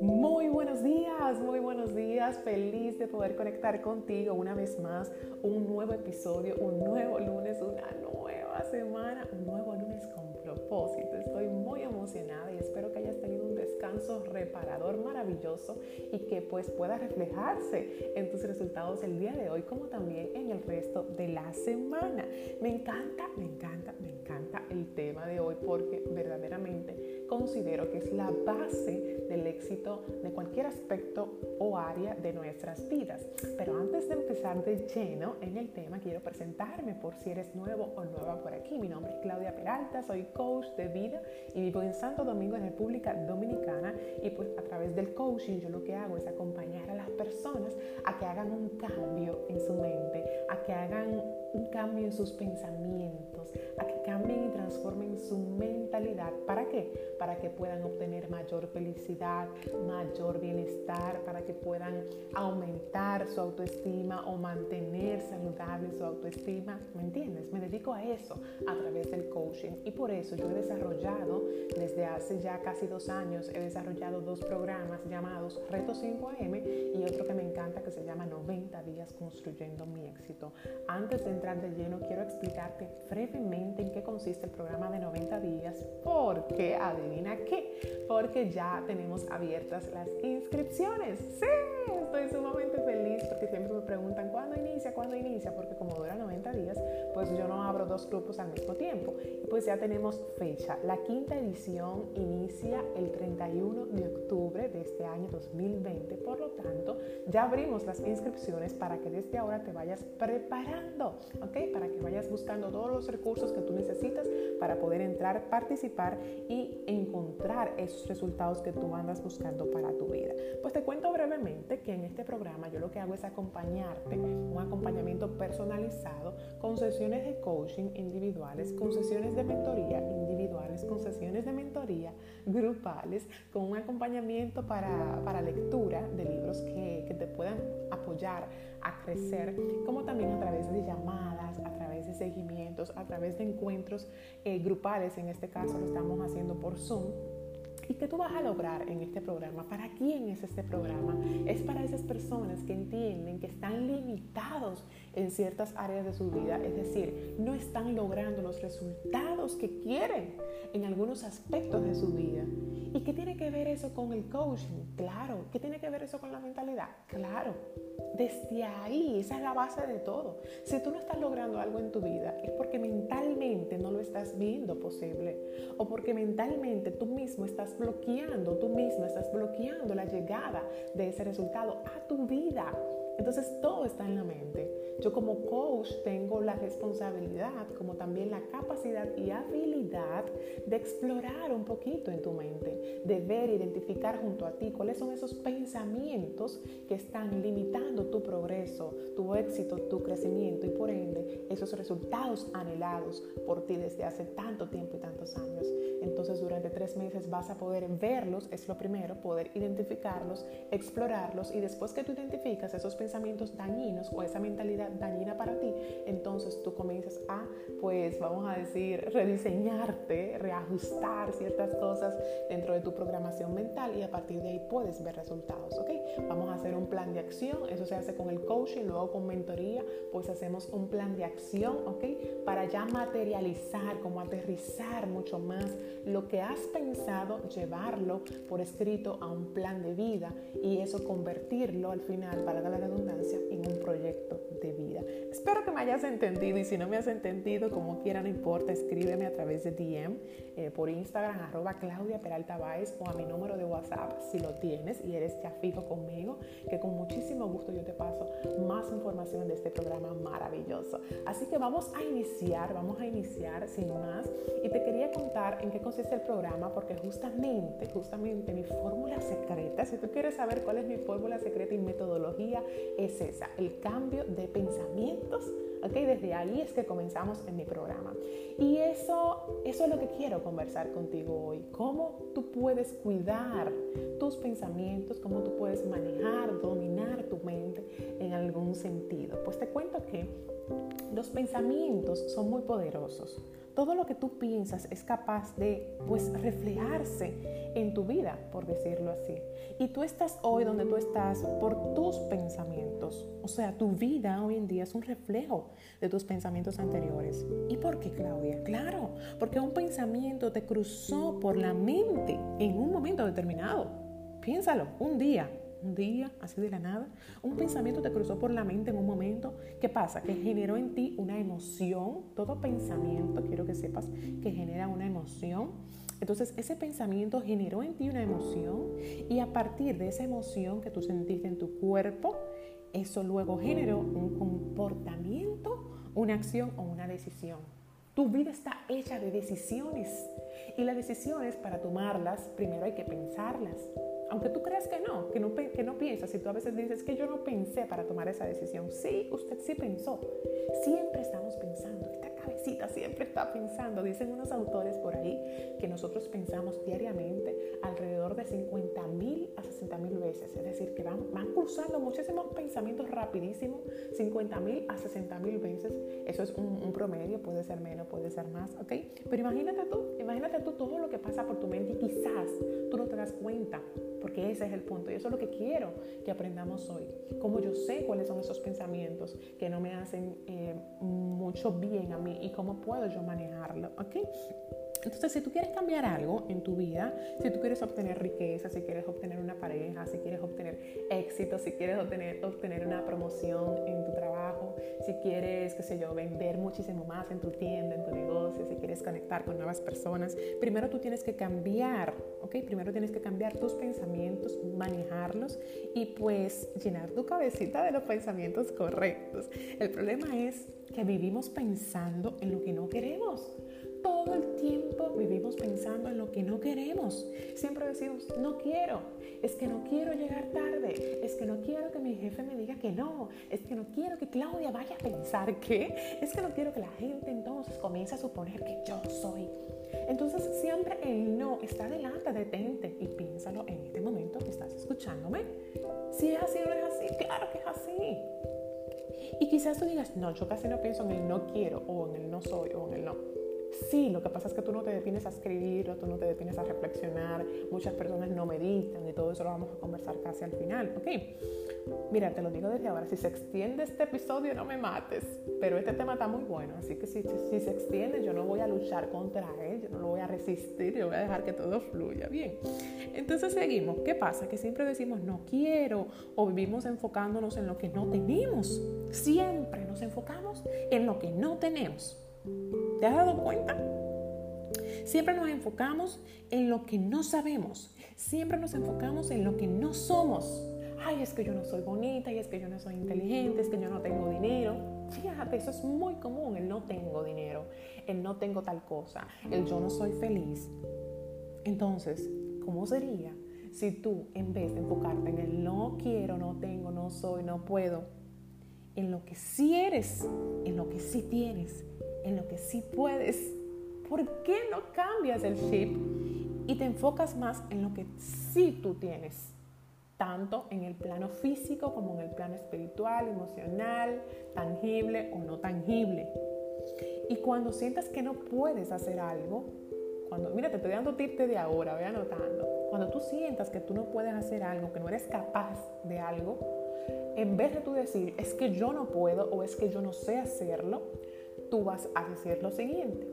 Muy buenos días, muy buenos días. Feliz de poder conectar contigo una vez más. Un nuevo episodio, un nuevo lunes, una nueva semana, un nuevo lunes con propósito. Estoy muy emocionada y espero que reparador maravilloso y que pues pueda reflejarse en tus resultados el día de hoy como también en el resto de la semana. Me encanta, me encanta, me encanta el tema de hoy porque verdaderamente considero que es la base del éxito de cualquier aspecto o área de nuestras vidas. Pero antes de empezar de lleno en el tema, quiero presentarme por si eres nuevo o nueva por aquí. Mi nombre es Claudia Peralta, soy coach de vida y vivo en Santo Domingo, en República Dominicana. Y pues a través del coaching yo lo que hago es acompañar a las personas a que hagan un cambio en su mente, a que hagan un cambio en sus pensamientos, a que cambien y transformen su mentalidad. ¿Para qué? Para que puedan obtener mayor felicidad, mayor bienestar, para que puedan aumentar su autoestima o mantener saludable su autoestima. ¿Me entiendes? Me dedico a eso a través del coaching y por eso yo he desarrollado desde hace ya casi dos años, he desarrollado dos programas llamados Reto 5am y otro que me encanta que se llama 90 días construyendo mi éxito. Antes de entrar de lleno, quiero explicarte brevemente en qué consiste el programa de 90 días, porque adivina qué, porque ya tenemos abiertas las inscripciones. Sí, estoy sumamente feliz porque siempre me preguntan cuándo inicia, cuándo inicia, porque como dura 90 días, pues yo no abro dos grupos al mismo tiempo. Y pues ya tenemos fecha. La quinta edición inicia el 31 de octubre de este año 2020, por lo tanto, ya abrimos las inscripciones para que desde ahora te vayas preparando ¿ok? Para que vayas buscando todos los recursos que tú necesitas para poder entrar, participar y encontrar resultados que tú andas buscando para tu vida. Pues te cuento brevemente que en este programa yo lo que hago es acompañarte, un acompañamiento personalizado con sesiones de coaching individuales, con sesiones de mentoría individuales, con sesiones de mentoría grupales, con un acompañamiento para, para lectura de libros que, que te puedan apoyar a crecer, como también a través de llamadas, a través de seguimientos, a través de encuentros eh, grupales, en este caso lo estamos haciendo por Zoom. ¿Y qué tú vas a lograr en este programa? ¿Para quién es este programa? Es para esas personas que entienden que están limitados en ciertas áreas de su vida, es decir, no están logrando los resultados que quieren en algunos aspectos de su vida. ¿Y qué tiene que ver eso con el coaching? Claro. ¿Qué tiene que ver eso con la mentalidad? Claro. Desde ahí, esa es la base de todo. Si tú no estás logrando algo en tu vida, es porque mentalmente no lo estás viendo posible. O porque mentalmente tú mismo estás bloqueando, tú mismo estás bloqueando la llegada de ese resultado a tu vida. Entonces todo está en la mente. Yo como coach tengo la responsabilidad, como también la capacidad y habilidad de explorar un poquito en tu mente, de ver, identificar junto a ti cuáles son esos pensamientos que están limitando tu progreso, tu éxito, tu crecimiento y por ende esos resultados anhelados por ti desde hace tanto tiempo y tantos años. Entonces durante tres meses vas a poder verlos, es lo primero, poder identificarlos, explorarlos y después que tú identificas esos pensamientos dañinos o esa mentalidad dañina para ti, entonces tú comienzas a, pues vamos a decir, rediseñarte, reajustar ciertas cosas dentro de tu programación mental y a partir de ahí puedes ver resultados, ¿ok? Vamos a hacer un plan de acción, eso se hace con el coaching, luego con mentoría, pues hacemos un plan de acción, ¿ok? Para ya materializar, como aterrizar mucho más lo que has pensado, llevarlo por escrito a un plan de vida y eso convertirlo al final, para la redundancia, en un proyecto de vida. Espero que me hayas entendido y si no me has entendido, como quiera, no importa, escríbeme a través de DM eh, por Instagram, arroba Claudia Peralta Baez o a mi número de WhatsApp si lo tienes y eres ya fijo conmigo, que con muchísimo gusto yo te paso más información de este programa maravilloso. Así que vamos a iniciar, vamos a iniciar sin más y te quería contar en qué consiste el programa porque justamente, justamente mi fórmula secreta, si tú quieres saber cuál es mi fórmula secreta y metodología, es esa, el cambio de pensamientos. ¿ok? Desde ahí es que comenzamos en mi programa. Y eso, eso es lo que quiero conversar contigo hoy. Cómo tú puedes cuidar tus pensamientos, cómo tú puedes manejar, dominar tu mente en algún sentido. Pues te cuento que los pensamientos son muy poderosos todo lo que tú piensas es capaz de pues reflejarse en tu vida, por decirlo así. Y tú estás hoy donde tú estás por tus pensamientos. O sea, tu vida hoy en día es un reflejo de tus pensamientos anteriores. ¿Y por qué, Claudia? Claro, porque un pensamiento te cruzó por la mente en un momento determinado. Piénsalo, un día, un día, así de la nada, un pensamiento te cruzó por la mente en un momento. ¿Qué pasa? Que generó en ti una emoción. Todo pensamiento, quiero que sepas, que genera una emoción. Entonces ese pensamiento generó en ti una emoción y a partir de esa emoción que tú sentiste en tu cuerpo, eso luego generó un comportamiento, una acción o una decisión. Tu vida está hecha de decisiones y las decisiones para tomarlas primero hay que pensarlas. Aunque tú creas que no, que no, que no piensas, si tú a veces dices que yo no pensé para tomar esa decisión, sí, usted sí pensó. Siempre estamos pensando, esta cabecita siempre está pensando. Dicen unos autores por ahí que nosotros pensamos diariamente alrededor de 50 mil a 60 mil veces. Es decir, que van, van cruzando muchísimos pensamientos rapidísimos, 50 mil a 60 mil veces. Eso es un, un, promedio, puede ser menos, puede ser más, ¿ok? Pero imagínate tú, imagínate tú todo lo que pasa por tu mente y quizás tú no te das cuenta porque ese es el punto y eso es lo que quiero que aprendamos hoy. Como yo sé cuáles son esos pensamientos que no me hacen eh, mucho bien a mí y cómo puedo yo manejarlo, ¿ok? Entonces, si tú quieres cambiar algo en tu vida, si tú quieres obtener riqueza, si quieres obtener una pareja, si quieres obtener éxito, si quieres obtener, obtener una promoción en tu trabajo, si quieres, qué sé yo, vender muchísimo más en tu tienda, en tu negocio, si quieres conectar con nuevas personas, primero tú tienes que cambiar, ¿ok? Primero tienes que cambiar tus pensamientos, manejarlos y pues llenar tu cabecita de los pensamientos correctos. El problema es que vivimos pensando en lo que no queremos todo el tiempo vivimos pensando en lo que no queremos. Siempre decimos, no quiero, es que no quiero llegar tarde, es que no quiero que mi jefe me diga que no, es que no quiero que Claudia vaya a pensar que, es que no quiero que la gente entonces comience a suponer que yo soy. Entonces siempre el no está delante, detente y piénsalo en este momento que estás escuchándome. Si es así o no es así, claro que es así. Y quizás tú digas, no, yo casi no pienso en el no quiero o en el no soy o en el no. Sí, lo que pasa es que tú no te detienes a escribir o tú no te detienes a reflexionar. Muchas personas no meditan y todo eso lo vamos a conversar casi al final, ¿ok? Mira, te lo digo desde ahora, si se extiende este episodio no me mates, pero este tema está muy bueno, así que si, si se extiende yo no voy a luchar contra él, yo no lo voy a resistir, yo voy a dejar que todo fluya bien. Entonces seguimos, ¿qué pasa? Que siempre decimos no quiero o vivimos enfocándonos en lo que no tenemos, siempre nos enfocamos en lo que no tenemos. ¿Te has dado cuenta? Siempre nos enfocamos en lo que no sabemos. Siempre nos enfocamos en lo que no somos. Ay, es que yo no soy bonita, y es que yo no soy inteligente, es que yo no tengo dinero. Fíjate, eso es muy común, el no tengo dinero, el no tengo tal cosa, el yo no soy feliz. Entonces, ¿cómo sería si tú, en vez de enfocarte en el no quiero, no tengo, no soy, no puedo, en lo que sí eres, en lo que sí tienes, en lo que sí puedes, ¿por qué no cambias el chip y te enfocas más en lo que sí tú tienes? Tanto en el plano físico como en el plano espiritual, emocional, tangible o no tangible. Y cuando sientas que no puedes hacer algo, cuando, mira, te estoy dando tips de ahora, voy anotando. Cuando tú sientas que tú no puedes hacer algo, que no eres capaz de algo, en vez de tú decir, es que yo no puedo o es que yo no sé hacerlo, tú vas a decir lo siguiente,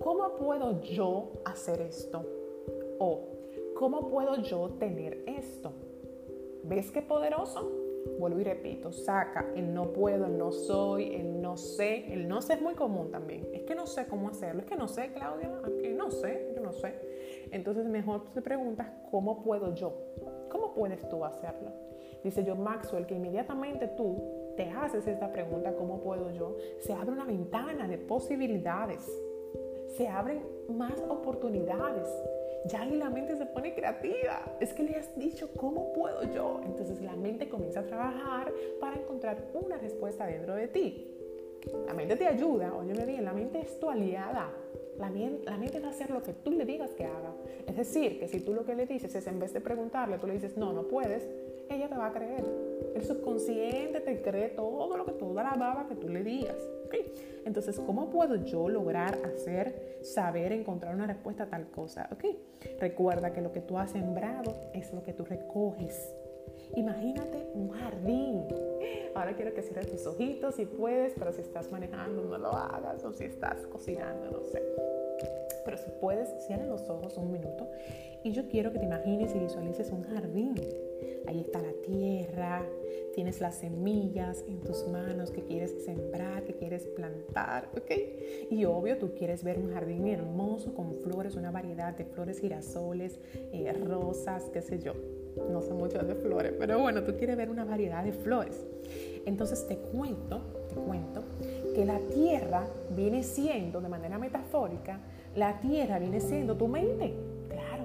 ¿cómo puedo yo hacer esto? O, ¿cómo puedo yo tener esto? ¿Ves qué poderoso? Vuelvo y repito, saca el no puedo, el no soy, el no sé. El no sé es muy común también. Es que no sé cómo hacerlo. Es que no sé, Claudia. Que no sé, yo no sé. Entonces mejor te preguntas, ¿cómo puedo yo? ¿Cómo puedes tú hacerlo? Dice yo Maxwell que inmediatamente tú te haces esta pregunta, ¿cómo puedo yo? Se abre una ventana de posibilidades, se abren más oportunidades. Ya ahí la mente se pone creativa. Es que le has dicho, ¿cómo puedo yo? Entonces la mente comienza a trabajar para encontrar una respuesta dentro de ti. La mente te ayuda, óyeme bien, la mente es tu aliada. La, la, mente va a hacer lo que tú le digas que haga. Es decir, que si tú lo que le dices es en vez de preguntarle, tú le dices, no, no puedes, ella te va a creer El subconsciente te cree todo lo que toda la baba que tú le digas. Entonces, ¿cómo puedo yo lograr hacer, saber, encontrar una respuesta a tal cosa? ¿Okay? Recuerda que lo que tú has sembrado es lo que tú recoges. Imagínate un jardín. Ahora quiero que cierres tus ojitos si puedes, pero si estás manejando no lo hagas o si estás cocinando, no sé. Pero si puedes, cierra los ojos un minuto y yo quiero que te imagines y visualices un jardín. Ahí está la tierra, tienes las semillas en tus manos que quieres sembrar, que quieres plantar, ¿ok? Y obvio, tú quieres ver un jardín hermoso con flores, una variedad de flores girasoles, eh, rosas, qué sé yo. No sé mucho de flores, pero bueno, tú quieres ver una variedad de flores. Entonces te cuento, te cuento que la tierra viene siendo, de manera metafórica, la tierra viene siendo tu mente. Claro,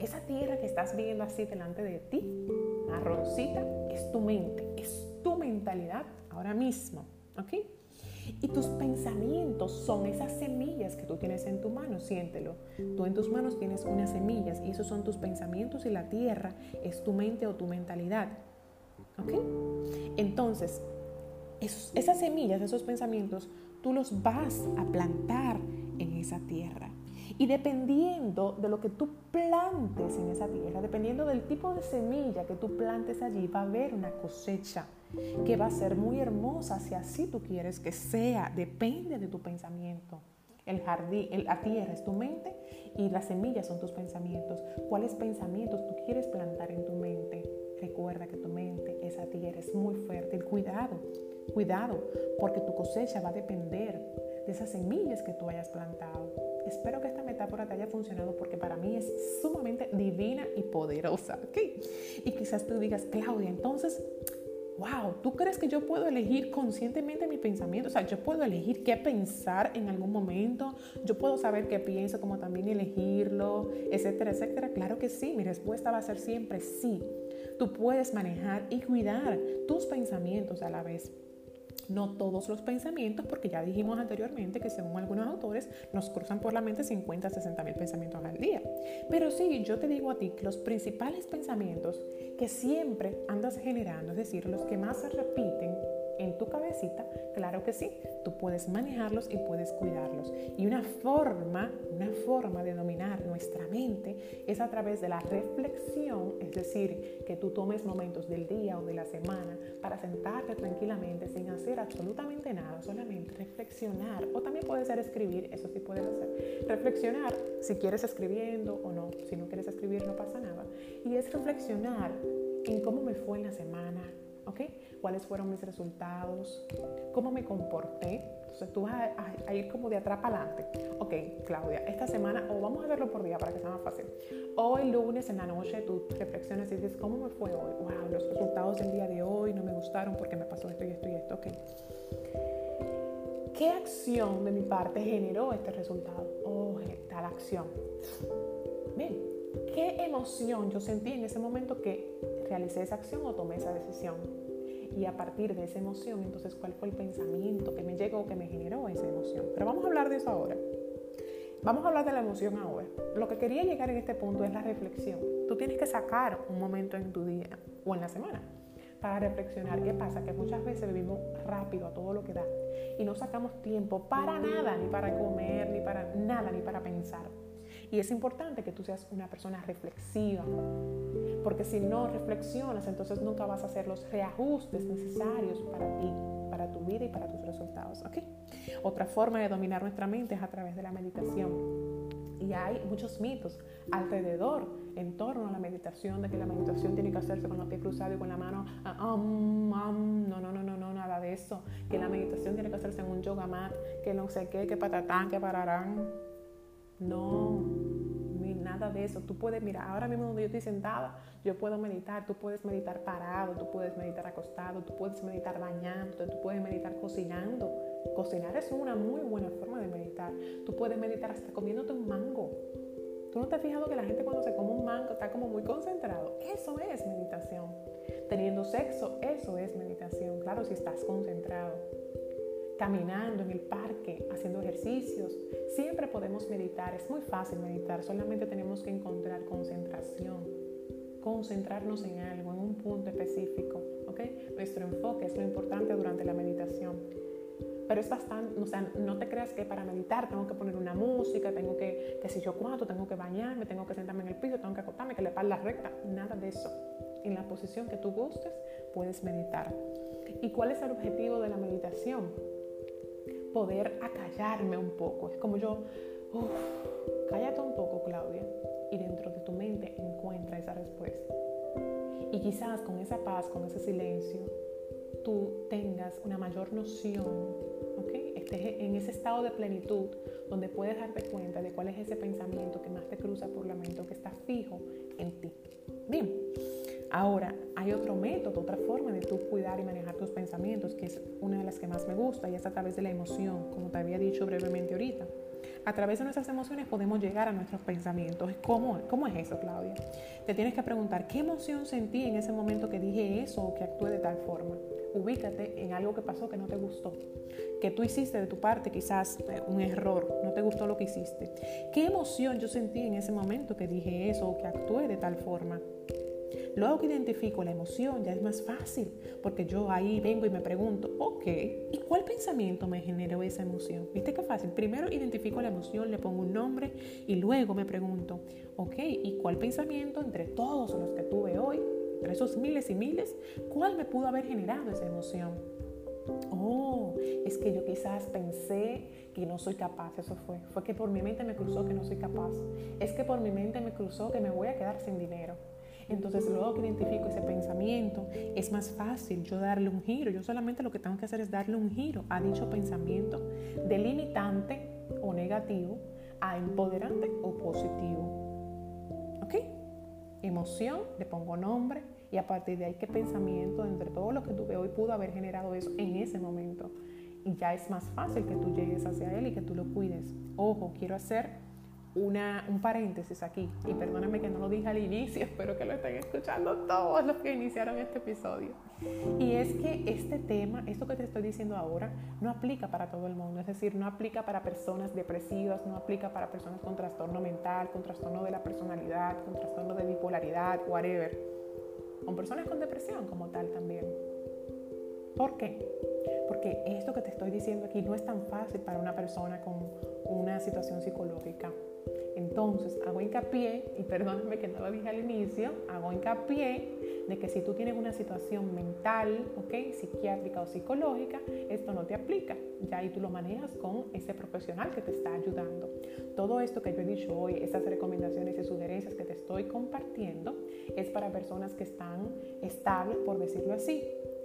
esa tierra que estás viendo así delante de ti, marroncita, es tu mente, es tu mentalidad ahora mismo. ¿Ok? Y tus pensamientos son esas semillas que tú tienes en tu mano, siéntelo. Tú en tus manos tienes unas semillas y esos son tus pensamientos y la tierra es tu mente o tu mentalidad. ¿Ok? Entonces, esas semillas, esos pensamientos, tú los vas a plantar en esa tierra. Y dependiendo de lo que tú plantes en esa tierra, dependiendo del tipo de semilla que tú plantes allí, va a haber una cosecha que va a ser muy hermosa si así tú quieres que sea. Depende de tu pensamiento. El jardín, la tierra es tu mente y las semillas son tus pensamientos. ¿Cuáles pensamientos tú quieres plantar en tu mente? Recuerda que tu mente, esa tierra es muy fértil. Cuidado, cuidado, porque tu cosecha va a depender de esas semillas que tú hayas plantado. Espero que esta metáfora te haya funcionado porque para mí es sumamente divina y poderosa. ¿okay? Y quizás tú digas, Claudia, entonces, wow, ¿tú crees que yo puedo elegir conscientemente mi pensamiento? O sea, yo puedo elegir qué pensar en algún momento, yo puedo saber qué pienso, como también elegirlo, etcétera, etcétera. Claro que sí, mi respuesta va a ser siempre sí. Tú puedes manejar y cuidar tus pensamientos a la vez no todos los pensamientos, porque ya dijimos anteriormente que según algunos autores nos cruzan por la mente 50 60 mil pensamientos al día. Pero sí, yo te digo a ti que los principales pensamientos que siempre andas generando, es decir, los que más se repiten en tu cabecita, claro que sí, tú puedes manejarlos y puedes cuidarlos. Y una forma, una forma de dominar nuestra mente es a través de la reflexión, es decir, que tú tomes momentos del día o de la semana para sentarte tranquilamente sin hacer absolutamente nada, solamente reflexionar, o también puede ser escribir, eso sí puedes hacer. Reflexionar si quieres escribiendo o no, si no quieres escribir no pasa nada. Y es reflexionar en cómo me fue en la semana, ¿ok? ¿Cuáles fueron mis resultados? ¿Cómo me comporté? Entonces tú vas a, ir como de atrás para adelante. Ok, Claudia, esta semana, o vamos a verlo por día para que sea más fácil. Hoy lunes en la noche tú reflexionas y dices, ¿cómo me fue hoy? Wow, los resultados del día de hoy no me gustaron porque me pasó esto y esto y esto. Ok. ¿Qué acción de mi parte generó este resultado? Oh, tal acción. Bien, ¿qué emoción yo sentí en ese momento que realicé esa acción o tomé esa decisión. Y a partir de esa emoción, entonces, ¿cuál fue el pensamiento que me llegó, que me generó esa emoción? Pero vamos a hablar de eso ahora. Vamos a hablar de la emoción ahora. Lo que quería llegar en este punto es la reflexión. Tú tienes que sacar un momento en tu día o en la semana para reflexionar. ¿Qué pasa? Que muchas veces vivimos rápido a todo lo que da y no sacamos tiempo para nada, ni para comer, ni para nada, ni para pensar. Y es importante que tú seas una persona reflexiva, porque si no reflexionas, entonces nunca vas a hacer los reajustes necesarios para ti, para tu vida y para tus resultados. ¿okay? Otra forma de dominar nuestra mente es a través de la meditación. Y hay muchos mitos alrededor, en torno a la meditación, de que la meditación tiene que hacerse con los pies cruzados y con la mano, um, um, no, no, no, no, no, nada de eso. Que la meditación tiene que hacerse en un yoga mat, que no sé qué, que patatán, que pararán. No, ni nada de eso. Tú puedes, mira, ahora mismo donde yo estoy sentada, yo puedo meditar. Tú puedes meditar parado, tú puedes meditar acostado, tú puedes meditar bañándote, tú puedes meditar cocinando. Cocinar es una muy buena forma de meditar. Tú puedes meditar hasta comiéndote un mango. ¿Tú no te has fijado que la gente cuando se come un mango está como muy concentrado? Eso es meditación. Teniendo sexo, eso es meditación. Claro, si estás concentrado caminando en el parque, haciendo ejercicios. Siempre podemos meditar, es muy fácil meditar, solamente tenemos que encontrar concentración, concentrarnos en algo, en un punto específico. ¿ok? ¿ok? Nuestro enfoque es lo importante durante la meditación. Pero es bastante, o sea, no te creas que para meditar tengo que poner una música, tengo que, que si yo cuánto, tengo que bañarme, tengo que sentarme en el piso, tengo que acostarme, que le la recta, nada de eso. En la posición que tú gustes, puedes meditar. ¿Y cuál es el objetivo de la meditación? Poder acallarme un poco. Es como yo, uff, cállate un poco, Claudia, y dentro de tu mente encuentra esa respuesta. Y quizás con esa paz, con ese silencio, tú tengas una mayor noción estés en ese estado de plenitud donde puedes darte cuenta de cuál es ese pensamiento que más te cruza por la mente o que está fijo en ti. Bien, ahora hay otro método, otra forma de tú cuidar y manejar tus pensamientos, que es una de las que más me gusta y es a través de la emoción, como te había dicho brevemente ahorita. A través de nuestras emociones podemos llegar a nuestros pensamientos. ¿Cómo, ¿Cómo es eso, Claudia? Te tienes que preguntar, ¿qué emoción sentí en ese momento que dije eso o que actué de tal forma? Ubícate en algo que pasó que no te gustó que tú hiciste de tu parte quizás eh, un error, no te gustó lo que hiciste. ¿Qué emoción yo sentí en ese momento que dije eso o que actué de tal forma? Luego que identifico la emoción ya es más fácil, porque yo ahí vengo y me pregunto, ok, ¿y cuál pensamiento me generó esa emoción? ¿Viste qué fácil? Primero identifico la emoción, le pongo un nombre y luego me pregunto, ok, ¿y cuál pensamiento entre todos los que tuve hoy, entre esos miles y miles, cuál me pudo haber generado esa emoción? Oh, es que yo quizás pensé que no soy capaz, eso fue. Fue que por mi mente me cruzó que no soy capaz. Es que por mi mente me cruzó que me voy a quedar sin dinero. Entonces luego que identifico ese pensamiento, es más fácil yo darle un giro. Yo solamente lo que tengo que hacer es darle un giro a dicho pensamiento delimitante o negativo a empoderante o positivo. ¿Ok? Emoción, le pongo nombre, y a partir de ahí, ¿qué pensamiento entre todo lo que tuve hoy pudo haber generado eso en ese momento? Y ya es más fácil que tú llegues hacia él y que tú lo cuides. Ojo, quiero hacer una, un paréntesis aquí. Y perdóname que no lo dije al inicio, espero que lo estén escuchando todos los que iniciaron este episodio. Y es que este tema, esto que te estoy diciendo ahora, no aplica para todo el mundo. Es decir, no aplica para personas depresivas, no aplica para personas con trastorno mental, con trastorno de la personalidad, con trastorno de bipolaridad, whatever con personas con depresión como tal también. ¿Por qué? Porque esto que te estoy diciendo aquí no es tan fácil para una persona con una situación psicológica. Entonces, hago hincapié, y perdóname que no lo dije al inicio, hago hincapié de que si tú tienes una situación mental, ¿ok? Psiquiátrica o psicológica, esto no te aplica. Ya ahí tú lo manejas con ese profesional que te está ayudando. Todo esto que yo he dicho hoy, esas recomendaciones y sugerencias que te estoy compartiendo, es para personas que están estables, por decirlo así,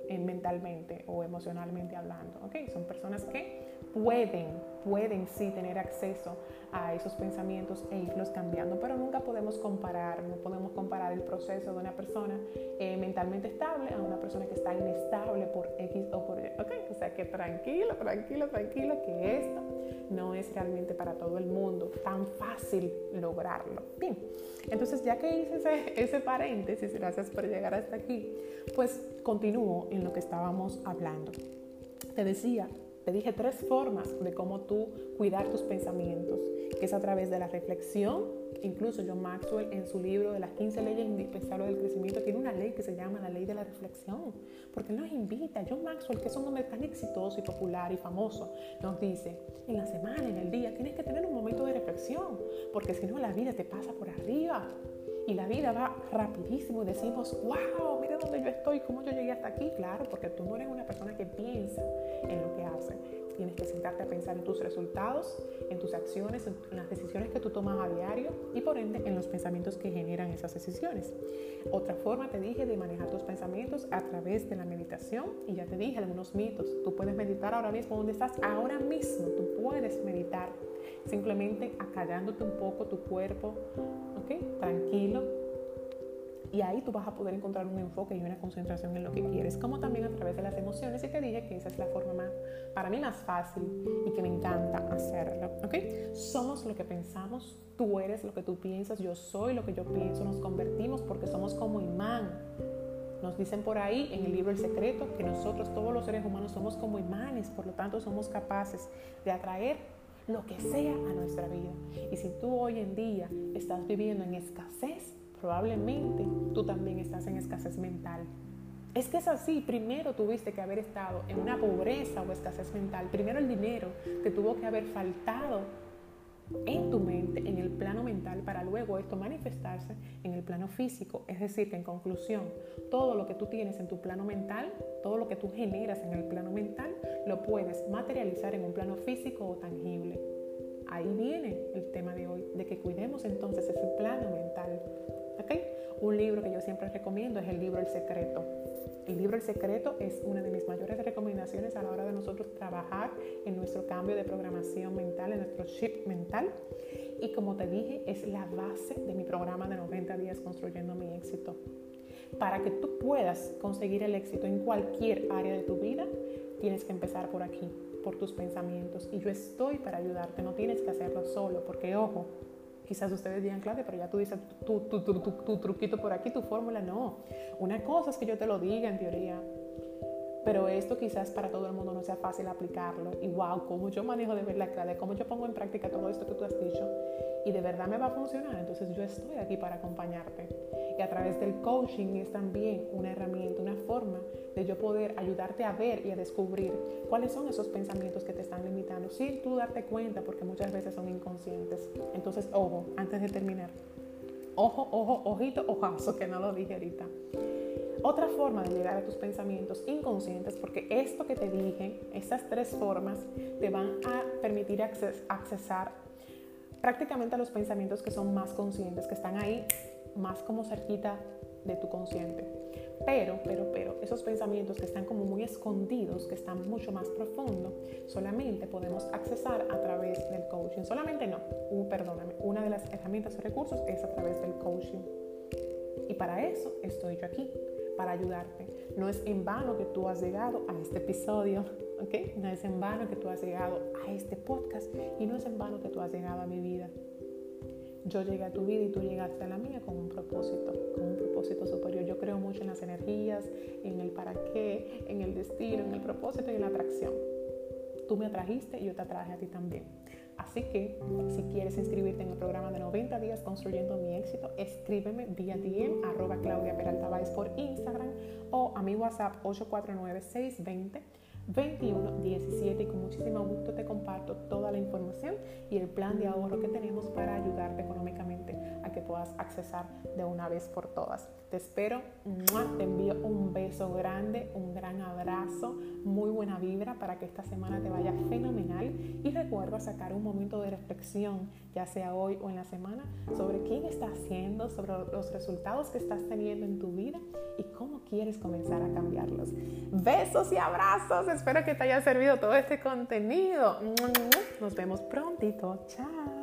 mentalmente o emocionalmente hablando. ¿ok? Son personas que pueden, pueden sí tener acceso a esos pensamientos e irlos cambiando, pero nunca podemos comparar, no podemos comparar el proceso de una persona eh, mentalmente estable a una persona que está inestable por X o por Y. ¿ok? O sea que tranquilo, tranquilo, tranquilo, que esto no es realmente para todo el mundo tan fácil lograrlo. Bien, entonces ya que hice ese, ese paréntesis, gracias por llegar hasta aquí, pues continúo en lo que estábamos hablando. Te decía, te dije tres formas de cómo tú cuidar tus pensamientos, que es a través de la reflexión. Incluso John Maxwell en su libro de las 15 leyes indispensables del crecimiento tiene una ley que se llama la ley de la reflexión, porque nos invita. John Maxwell, que es un hombre tan exitoso y popular y famoso, nos dice, en la semana, en el día, tienes que tener un momento de reflexión, porque si no la vida te pasa por arriba y la vida va rapidísimo y decimos, wow, mira dónde yo estoy, cómo yo llegué hasta aquí. Claro, porque tú no eres una persona que piensa en lo que hace. Tienes que sentarte a pensar en tus resultados, en tus acciones, en las decisiones que tú tomas a diario y por ende en los pensamientos que generan esas decisiones. Otra forma, te dije, de manejar tus pensamientos a través de la meditación y ya te dije algunos mitos. Tú puedes meditar ahora mismo donde estás, ahora mismo tú puedes meditar simplemente acallándote un poco tu cuerpo, ¿ok? Tranquilo. Y ahí tú vas a poder encontrar un enfoque y una concentración en lo que quieres, como también a través de las emociones. Y te dije que esa es la forma más, para mí más fácil y que me encanta hacerlo, ¿ok? Somos lo que pensamos, tú eres lo que tú piensas, yo soy lo que yo pienso, nos convertimos porque somos como imán. Nos dicen por ahí en el libro El Secreto que nosotros, todos los seres humanos, somos como imanes, por lo tanto somos capaces de atraer lo que sea a nuestra vida. Y si tú hoy en día estás viviendo en escasez, probablemente tú también estás en escasez mental. Es que es así, primero tuviste que haber estado en una pobreza o escasez mental, primero el dinero te tuvo que haber faltado en tu mente, en el plano mental, para luego esto manifestarse en el plano físico. Es decir, que en conclusión, todo lo que tú tienes en tu plano mental, todo lo que tú generas en el plano mental, lo puedes materializar en un plano físico o tangible. Ahí viene el tema de hoy, de que cuidemos entonces ese plano mental. ¿Okay? Un libro que yo siempre recomiendo es el libro El Secreto. El libro El Secreto es una de mis mayores recomendaciones a la hora de nosotros trabajar en nuestro cambio de programación mental, en nuestro chip mental. Y como te dije, es la base de mi programa de 90 días construyendo mi éxito. Para que tú puedas conseguir el éxito en cualquier área de tu vida, tienes que empezar por aquí, por tus pensamientos. Y yo estoy para ayudarte, no tienes que hacerlo solo, porque ojo, Quizás ustedes digan, claro, pero ya tú dices tu, tu, tu, tu, truquito por aquí, tu fórmula. No. Una cosa es que yo te lo diga en teoría, pero esto quizás para todo el mundo no sea fácil aplicarlo. Y wow, cómo yo manejo de verdad, clave, cómo yo pongo en práctica todo esto que tú has dicho y de verdad me va a funcionar. Entonces yo estoy aquí para acompañarte. Y a través del coaching es también una herramienta, una forma de yo poder ayudarte a ver y a descubrir cuáles son esos pensamientos que te están limitando sin tú darte cuenta porque muchas veces son inconscientes. Entonces, ojo, antes de terminar, ojo, ojo, ojito, ojazo, que no lo dije ahorita. Otra forma de llegar a tus pensamientos inconscientes, porque esto que te dije, esas tres formas, te van a permitir accesar prácticamente a los pensamientos que son más conscientes, que están ahí más como cerquita de tu consciente. Pero, pero, pero, esos pensamientos que están como muy escondidos, que están mucho más profundo, solamente podemos accesar a través del coaching. Solamente no, perdóname, una de las herramientas o recursos es a través del coaching. Y para eso estoy yo aquí, para ayudarte. No es en vano que tú has llegado a este episodio, ¿ok? No es en vano que tú has llegado a este podcast y no es en vano que tú has llegado a mi vida. Yo llegué a tu vida y tú llegaste a la mía con un propósito, con un propósito superior. Yo creo mucho en las energías, en el para qué, en el destino, en el propósito y en la atracción. Tú me atrajiste y yo te atraje a ti también. Así que si quieres inscribirte en el programa de 90 días construyendo mi éxito, escríbeme vía DM arroba Claudia Peralta por Instagram a mi WhatsApp 849 620 2117 y con muchísimo gusto te comparto toda la información y el plan de ahorro que tenemos para ayudarte económicamente a que puedas accesar de una vez por todas. Te espero, te envío un beso grande, un gran abrazo, muy buena vibra para que esta semana te vaya fenomenal y recuerda sacar un momento de reflexión, ya sea hoy o en la semana, sobre quién estás haciendo, sobre los resultados que estás teniendo en tu vida y cómo quieres comenzar a cambiarlos. Besos y abrazos, espero que te haya servido todo este contenido. Nos vemos prontito, chao.